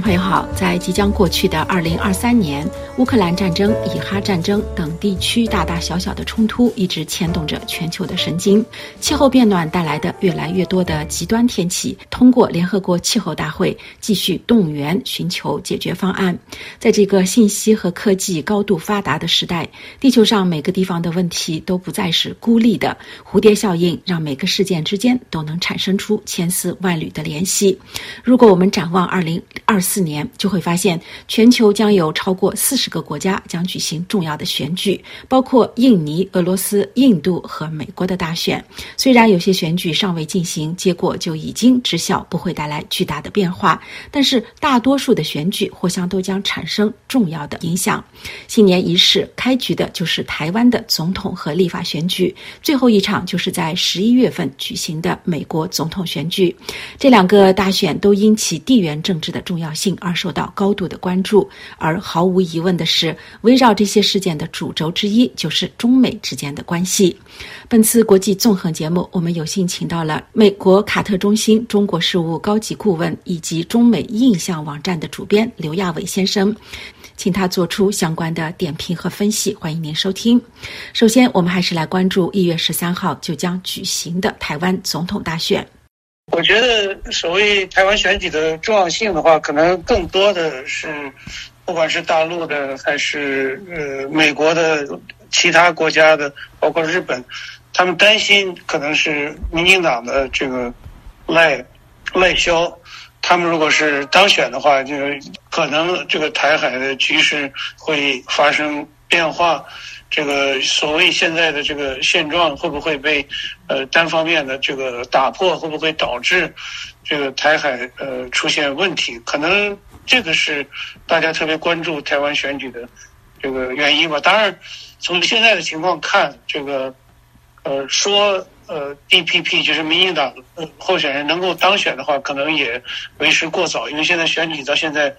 朋友好，在即将过去的二零二三年，乌克兰战争、以哈战争等地区大大小小的冲突一直牵动着全球的神经。气候变暖带来的越来越多的极端天气，通过联合国气候大会继续动员寻求解决方案。在这个信息和科技高度发达的时代，地球上每个地方的问题都不再是孤立的，蝴蝶效应让每个事件之间都能产生出千丝万缕的联系。如果我们展望二零二四年就会发现，全球将有超过四十个国家将举行重要的选举，包括印尼、俄罗斯、印度和美国的大选。虽然有些选举尚未进行，结果就已经知晓不会带来巨大的变化，但是大多数的选举或将都将产生重要的影响。新年仪式开局的就是台湾的总统和立法选举，最后一场就是在十一月份举行的美国总统选举。这两个大选都因其地缘政治的重要性进而受到高度的关注，而毫无疑问的是，围绕这些事件的主轴之一就是中美之间的关系。本次国际纵横节目，我们有幸请到了美国卡特中心中国事务高级顾问以及中美印象网站的主编刘亚伟先生，请他做出相关的点评和分析。欢迎您收听。首先，我们还是来关注一月十三号就将举行的台湾总统大选。我觉得所谓台湾选举的重要性的话，可能更多的是，不管是大陆的还是呃美国的其他国家的，包括日本，他们担心可能是民进党的这个赖赖萧，他们如果是当选的话，就是可能这个台海的局势会发生变化。这个所谓现在的这个现状会不会被呃单方面的这个打破？会不会导致这个台海呃出现问题？可能这个是大家特别关注台湾选举的这个原因吧。当然，从现在的情况看，这个呃说呃 DPP 就是民进党候选人能够当选的话，可能也为时过早，因为现在选举到现在。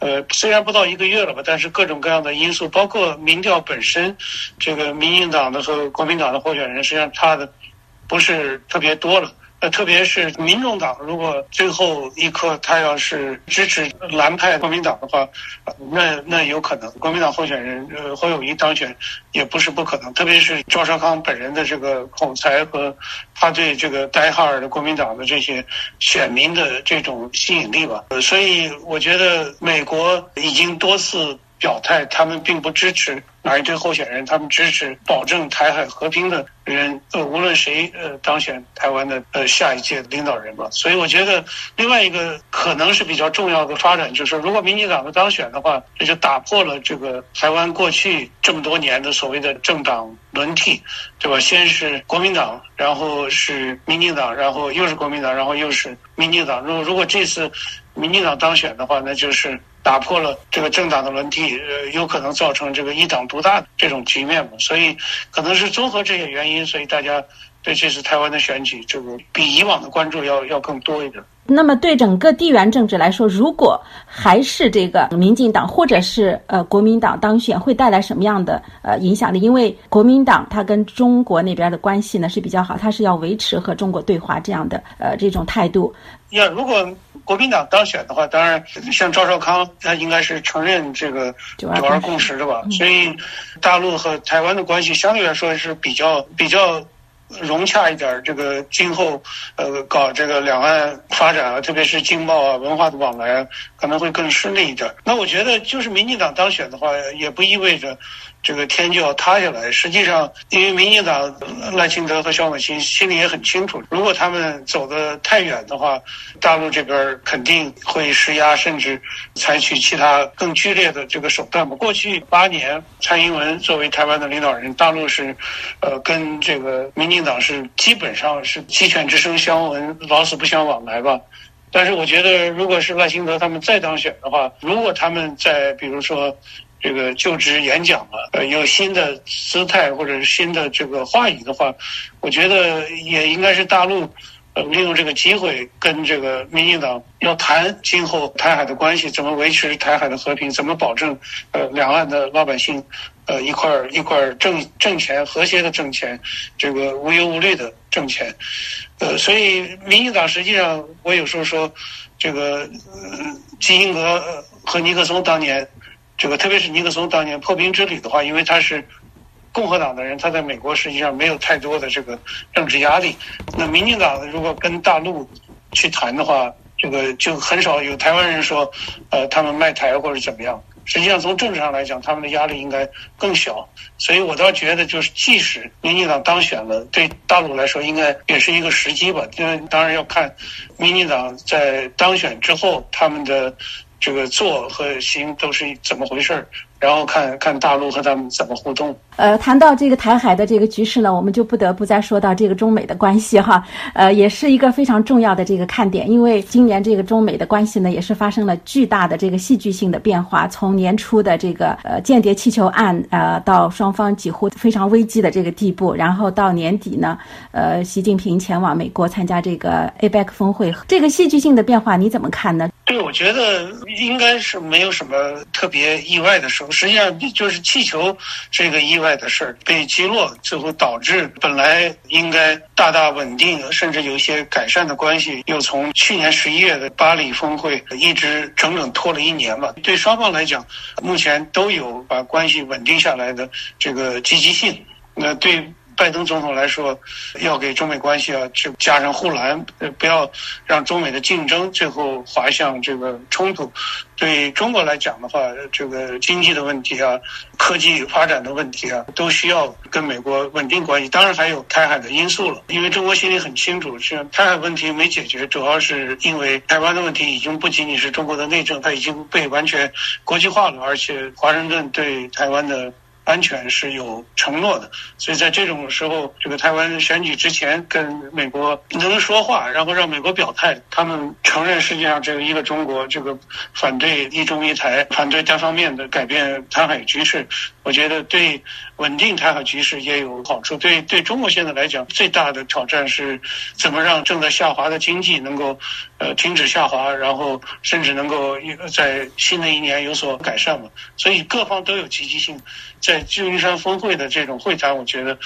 呃，虽然不到一个月了吧，但是各种各样的因素，包括民调本身，这个民进党的和国民党的候选人，实际上差的不是特别多了。呃，特别是民众党，如果最后一刻他要是支持蓝派国民党的话，那那有可能国民党候选人呃侯友谊当选也不是不可能。特别是赵少康本人的这个口才和他对这个戴哈尔的国民党的这些选民的这种吸引力吧。所以我觉得美国已经多次表态，他们并不支持哪一队候选人，他们支持保证台海和平的人，呃，无论谁呃当选台湾的呃下一届领导人吧。所以我觉得另外一个可能是比较重要的发展，就是如果民进党的当选的话，这就打破了这个台湾过去这么多年的所谓的政党轮替，对吧？先是国民党，然后是民进党，然后又是国民党，然后又是民进党。如果如果这次民进党当选的话，那就是。打破了这个政党的轮替，呃，有可能造成这个一党独大的这种局面嘛，所以可能是综合这些原因，所以大家对这是台湾的选举，这个比以往的关注要要更多一点。那么对整个地缘政治来说，如果还是这个民进党或者是呃国民党当选，会带来什么样的呃影响力？因为国民党它跟中国那边的关系呢是比较好，它是要维持和中国对话这样的呃这种态度。要如果国民党当选的话，当然像赵少康，他应该是承认这个九二共识的吧？所以大陆和台湾的关系相对来说是比较比较。融洽一点，这个今后呃搞这个两岸发展啊，特别是经贸啊、文化的往来啊，可能会更顺利一点。那我觉得，就是民进党当选的话，也不意味着。这个天就要塌下来。实际上，因为民进党赖清德和萧美琴心里也很清楚，如果他们走得太远的话，大陆这边肯定会施压，甚至采取其他更剧烈的这个手段。过去八年，蔡英文作为台湾的领导人，大陆是，呃，跟这个民进党是基本上是鸡犬之声相闻，老死不相往来吧。但是，我觉得，如果是赖清德他们再当选的话，如果他们在比如说。这个就职演讲了，呃，有新的姿态或者是新的这个话语的话，我觉得也应该是大陆，呃，利用这个机会跟这个民进党要谈今后台海的关系，怎么维持台海的和平，怎么保证呃两岸的老百姓呃一块儿一块儿挣挣钱，和谐的挣钱，这个无忧无虑的挣钱。呃，所以民进党实际上，我有时候说，这个基辛格和尼克松当年，这个特别是尼克松当年破冰之旅的话，因为他是。共和党的人，他在美国实际上没有太多的这个政治压力。那民进党如果跟大陆去谈的话，这个就很少有台湾人说，呃，他们卖台或者怎么样。实际上从政治上来讲，他们的压力应该更小。所以我倒觉得，就是即使民进党当选了，对大陆来说应该也是一个时机吧。因为当然要看民进党在当选之后，他们的这个做和行都是怎么回事儿。然后看看大陆和他们怎么互动。呃，谈到这个台海的这个局势呢，我们就不得不再说到这个中美的关系哈。呃，也是一个非常重要的这个看点，因为今年这个中美的关系呢，也是发生了巨大的这个戏剧性的变化。从年初的这个呃间谍气球案，呃，到双方几乎非常危机的这个地步，然后到年底呢，呃，习近平前往美国参加这个 APEC 峰会，这个戏剧性的变化你怎么看呢？对，我觉得应该是没有什么特别意外的时候。实际上就是气球这个意外的事儿被击落，最后导致本来应该大大稳定，甚至有一些改善的关系，又从去年十一月的巴黎峰会一直整整拖了一年嘛。对双方来讲，目前都有把关系稳定下来的这个积极性。那对。拜登总统来说，要给中美关系啊，去加上护栏，不要让中美的竞争最后滑向这个冲突。对中国来讲的话，这个经济的问题啊，科技发展的问题啊，都需要跟美国稳定关系。当然还有台海的因素了，因为中国心里很清楚，是台海问题没解决，主要是因为台湾的问题已经不仅仅是中国的内政，它已经被完全国际化了，而且华盛顿对台湾的。安全是有承诺的，所以在这种时候，这个台湾选举之前跟美国能说话，然后让美国表态，他们承认世界上只有一个中国，这个反对一中一台，反对单方面的改变台海局势，我觉得对稳定台海局势也有好处。对对中国现在来讲，最大的挑战是怎么让正在下滑的经济能够呃停止下滑，然后甚至能够在新的一年有所改善嘛。所以各方都有积极性在。旧金山峰会的这种会谈，我觉得，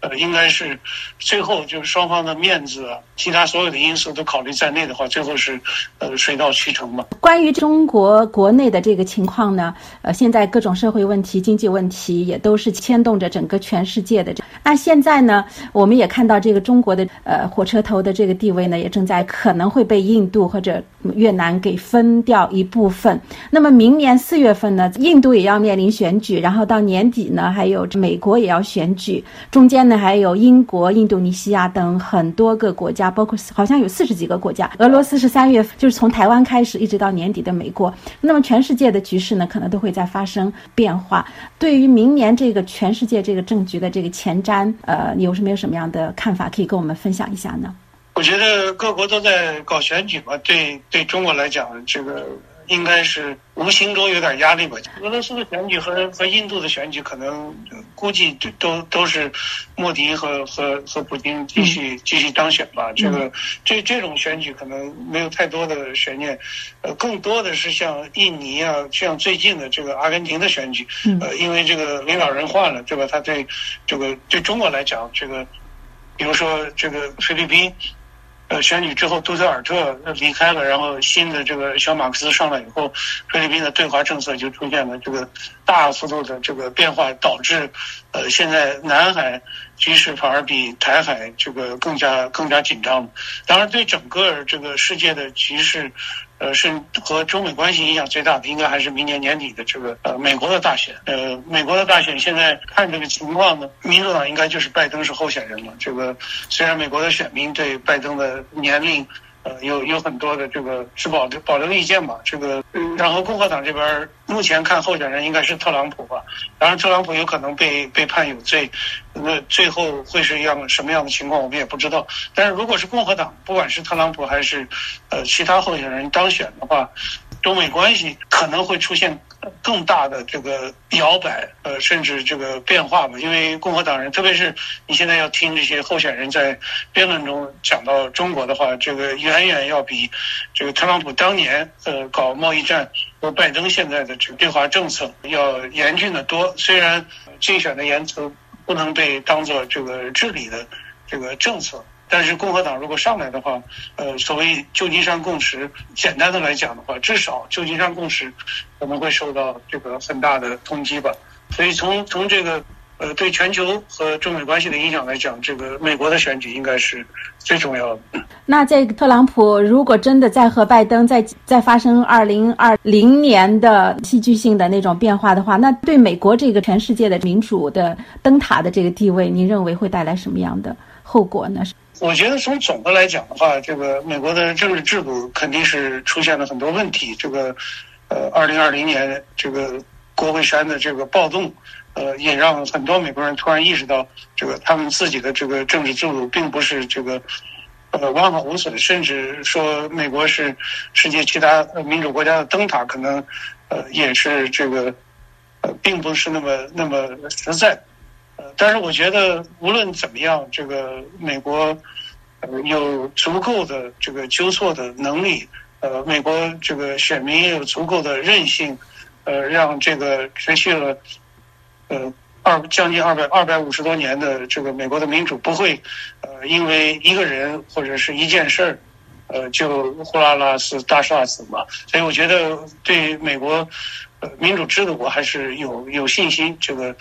呃，应该是最后就是双方的面子啊，其他所有的因素都考虑在内的话，最后是呃水到渠成嘛。关于中国国内的这个情况呢，呃，现在各种社会问题、经济问题也都是牵动着整个全世界的。那现在呢，我们也看到这个中国的呃火车头的这个地位呢，也正在可能会被印度或者越南给分掉一部分。那么明年四月份呢，印度也要面临选举，然后到年底。呢，还有美国也要选举，中间呢还有英国、印度尼西亚等很多个国家，包括好像有四十几个国家。俄罗斯是三月，就是从台湾开始一直到年底的美国。那么全世界的局势呢，可能都会在发生变化。对于明年这个全世界这个政局的这个前瞻，呃，你有什么有什么样的看法可以跟我们分享一下呢？我觉得各国都在搞选举嘛，对对中国来讲，这个。应该是无形中有点压力吧。俄罗斯的选举和和印度的选举，可能估计都都是莫迪和和和普京继续继续当选吧。这个这这种选举可能没有太多的悬念，呃，更多的是像印尼啊，像最近的这个阿根廷的选举，呃，因为这个领导人换了，对吧？他对这个对中国来讲，这个比如说这个菲律宾。呃，选举之后，杜特尔特离开了，然后新的这个小马克思上来以后，菲律宾的对华政策就出现了这个大幅度的这个变化，导致呃现在南海局势反而比台海这个更加更加紧张。当然，对整个这个世界的局势。呃，是和中美关系影响最大的，应该还是明年年底的这个呃美国的大选。呃，美国的大选现在看这个情况呢，民主党应该就是拜登是候选人了。这个虽然美国的选民对拜登的年龄。呃，有有很多的这个持保留保留意见吧，这个，然后共和党这边目前看候选人应该是特朗普吧，当然特朗普有可能被被判有罪，那最后会是一样什么样的情况我们也不知道。但是如果是共和党，不管是特朗普还是呃其他候选人当选的话，中美关系可能会出现更大的这个摇摆，呃，甚至这个变化吧。因为共和党人，特别是你现在要听这些候选人在辩论中讲到中国的话，这个远远要比这个特朗普当年呃搞贸易战和拜登现在的这个对华政策要严峻得多。虽然竞选的言辞不能被当做这个治理的这个政策。但是共和党如果上来的话，呃，所谓旧金山共识，简单的来讲的话，至少旧金山共识可能会受到这个很大的冲击吧。所以从从这个呃对全球和中美关系的影响来讲，这个美国的选举应该是最重要的。那在特朗普如果真的在和拜登再再发生二零二零年的戏剧性的那种变化的话，那对美国这个全世界的民主的灯塔的这个地位，您认为会带来什么样的后果呢？我觉得从总的来讲的话，这个美国的政治制度肯定是出现了很多问题。这个，呃，二零二零年这个国会山的这个暴动，呃，也让很多美国人突然意识到，这个他们自己的这个政治制度并不是这个，呃，完好无损，甚至说美国是世界其他民主国家的灯塔，可能，呃，也是这个，呃，并不是那么那么实在。但是我觉得无论怎么样，这个美国有足够的这个纠错的能力，呃，美国这个选民也有足够的韧性，呃，让这个持续了呃二将近二百二百五十多年的这个美国的民主不会呃因为一个人或者是一件事儿呃就呼啦啦死大厦死嘛，所以我觉得对美国民主制度我还是有有信心这个。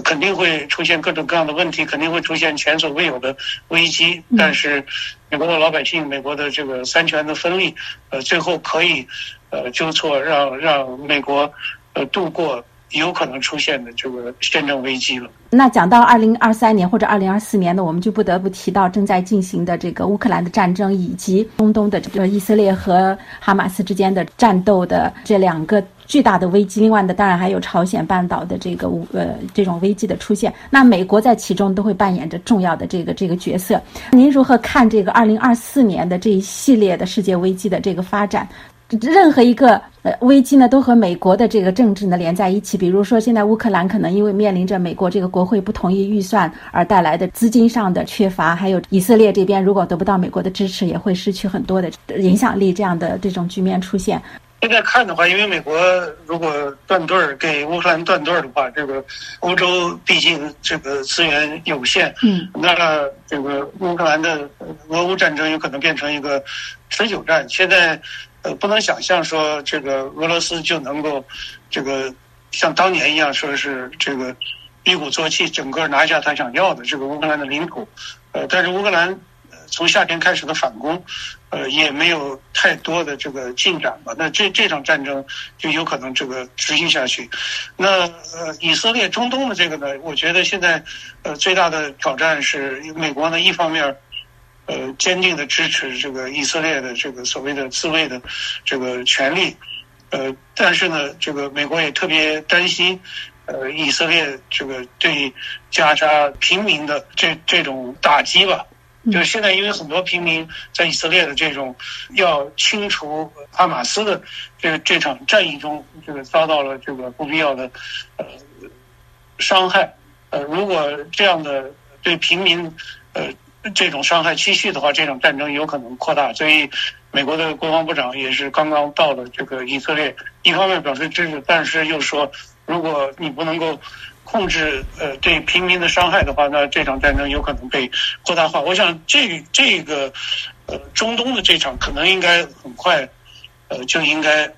肯定会出现各种各样的问题，肯定会出现前所未有的危机。但是，美国的老百姓，美国的这个三权的分立，呃，最后可以，呃，纠错，让让美国，呃，度过有可能出现的这个宪政危机了。那讲到二零二三年或者二零二四年呢，我们就不得不提到正在进行的这个乌克兰的战争，以及中东的这个以色列和哈马斯之间的战斗的这两个。巨大的危机，另外的当然还有朝鲜半岛的这个呃这种危机的出现，那美国在其中都会扮演着重要的这个这个角色。您如何看这个二零二四年的这一系列的世界危机的这个发展？任何一个呃危机呢，都和美国的这个政治呢连在一起。比如说，现在乌克兰可能因为面临着美国这个国会不同意预算而带来的资金上的缺乏，还有以色列这边如果得不到美国的支持，也会失去很多的影响力，这样的这种局面出现。现在看的话，因为美国如果断队儿给乌克兰断队儿的话，这个欧洲毕竟这个资源有限，嗯，那这个乌克兰的俄乌战争有可能变成一个持久战。现在呃，不能想象说这个俄罗斯就能够这个像当年一样，说是这个一鼓作气，整个拿下他想要的这个乌克兰的领土。呃，但是乌克兰从夏天开始的反攻。呃，也没有太多的这个进展吧？那这这场战争就有可能这个持续下去。那呃，以色列中东的这个呢，我觉得现在呃最大的挑战是美国呢，一方面呃坚定的支持这个以色列的这个所谓的自卫的这个权利，呃，但是呢，这个美国也特别担心呃以色列这个对加沙平民的这这种打击吧。就是现在，因为很多平民在以色列的这种要清除哈马斯的这个这场战役中，这个遭到了这个不必要的呃伤害。呃，如果这样的对平民呃这种伤害继续的话，这场战争有可能扩大。所以，美国的国防部长也是刚刚到了这个以色列，一方面表示支持，但是又说，如果你不能够。控制呃对平民的伤害的话，那这场战争有可能被扩大化。我想这这个呃中东的这场可能应该很快呃就应该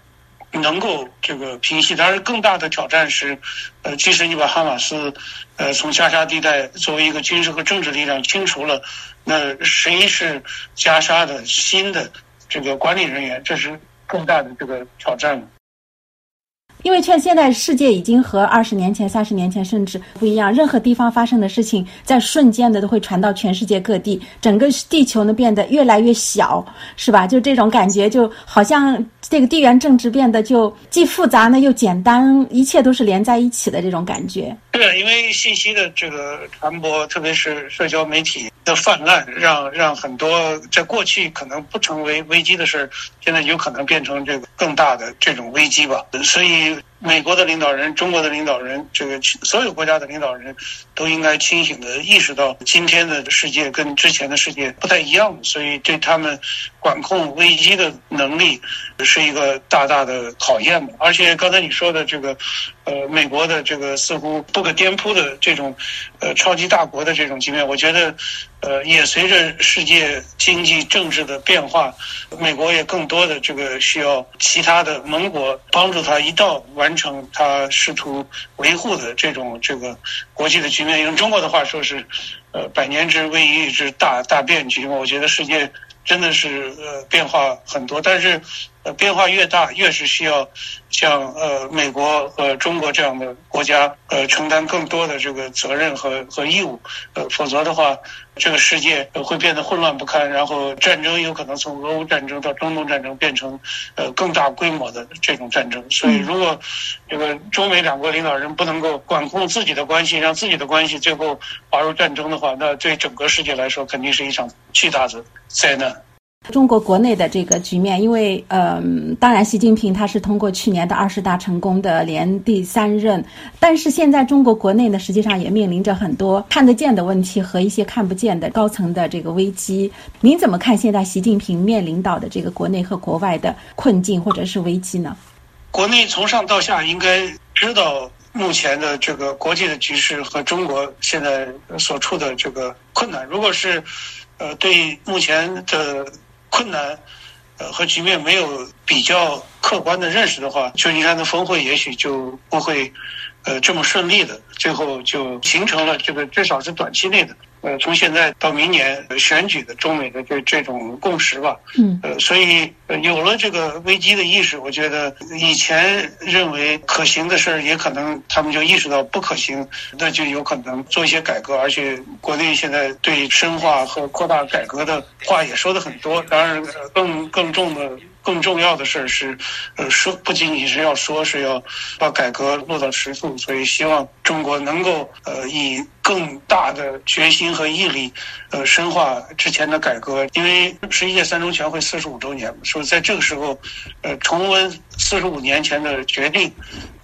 能够这个平息。当然，更大的挑战是呃，即使你把哈马斯呃从加沙地带作为一个军事和政治力量清除了，那谁是加沙的新的这个管理人员？这是更大的这个挑战。因为现现在世界已经和二十年前、三十年前甚至不一样，任何地方发生的事情，在瞬间的都会传到全世界各地，整个地球呢变得越来越小，是吧？就这种感觉，就好像这个地缘政治变得就既复杂呢又简单，一切都是连在一起的这种感觉。对，因为信息的这个传播，特别是社交媒体的泛滥，让让很多在过去可能不成为危机的事，现在有可能变成这个更大的这种危机吧。所以。美国的领导人、中国的领导人，这个所有国家的领导人，都应该清醒的意识到，今天的世界跟之前的世界不太一样，所以对他们管控危机的能力是一个大大的考验。而且刚才你说的这个，呃，美国的这个似乎不可颠扑的这种，呃，超级大国的这种局面，我觉得。呃，也随着世界经济政治的变化，美国也更多的这个需要其他的盟国帮助他一道完成他试图维护的这种这个国际的局面。用中国的话说是，呃，百年之危一之大大变局嘛。我觉得世界真的是呃变化很多，但是。呃，变化越大，越是需要像呃美国和中国这样的国家呃承担更多的这个责任和和义务，呃，否则的话，这个世界会变得混乱不堪，然后战争有可能从俄乌战争到中东战争变成呃更大规模的这种战争。所以，如果这个中美两国领导人不能够管控自己的关系，让自己的关系最后滑入战争的话，那对整个世界来说肯定是一场巨大的灾难。中国国内的这个局面，因为嗯、呃，当然，习近平他是通过去年的二十大成功的连第三任，但是现在中国国内呢，实际上也面临着很多看得见的问题和一些看不见的高层的这个危机。您怎么看现在习近平面临到的这个国内和国外的困境或者是危机呢？国内从上到下应该知道目前的这个国际的局势和中国现在所处的这个困难。如果是呃对目前的困难，呃，和局面没有比较客观的认识的话，旧金山的峰会也许就不会，呃，这么顺利的，最后就形成了这个至少是短期内的。呃，从现在到明年选举的中美的这这种共识吧，嗯，呃，所以有了这个危机的意识，我觉得以前认为可行的事儿，也可能他们就意识到不可行，那就有可能做一些改革。而且国内现在对深化和扩大改革的话也说的很多，当然更更重的。更重要的事儿是，呃，说不仅仅是要说，是要把改革落到实处。所以，希望中国能够呃以更大的决心和毅力，呃，深化之前的改革。因为十一届三中全会四十五周年，说在这个时候，呃，重温四十五年前的决定，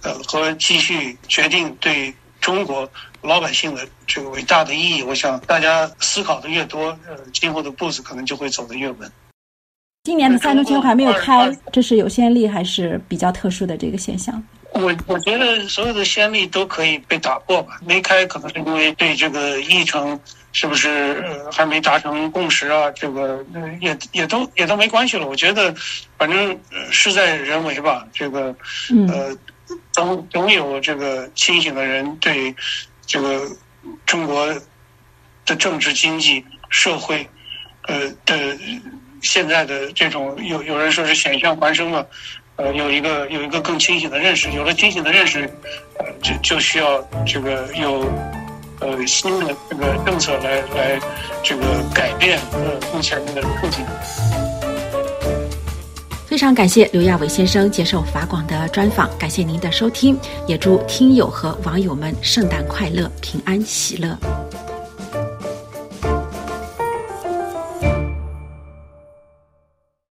呃，和继续决定对中国老百姓的这个伟大的意义，我想大家思考的越多，呃，今后的步子可能就会走得越稳。今年的三中全会还没有开，这是有先例还是比较特殊的这个现象？我我觉得所有的先例都可以被打破吧。没开可能是因为对这个议程是不是呃还没达成共识啊？这个也也都也都没关系了。我觉得反正事在人为吧。这个呃总总有这个清醒的人对这个中国的政治、经济、社会呃的。现在的这种有有人说是险象环生了，呃，有一个有一个更清醒的认识，有了清醒的认识，呃，就就需要这个有呃新的这个政策来来这个改变呃目前的处境。非常感谢刘亚伟先生接受法广的专访，感谢您的收听，也祝听友和网友们圣诞快乐，平安喜乐。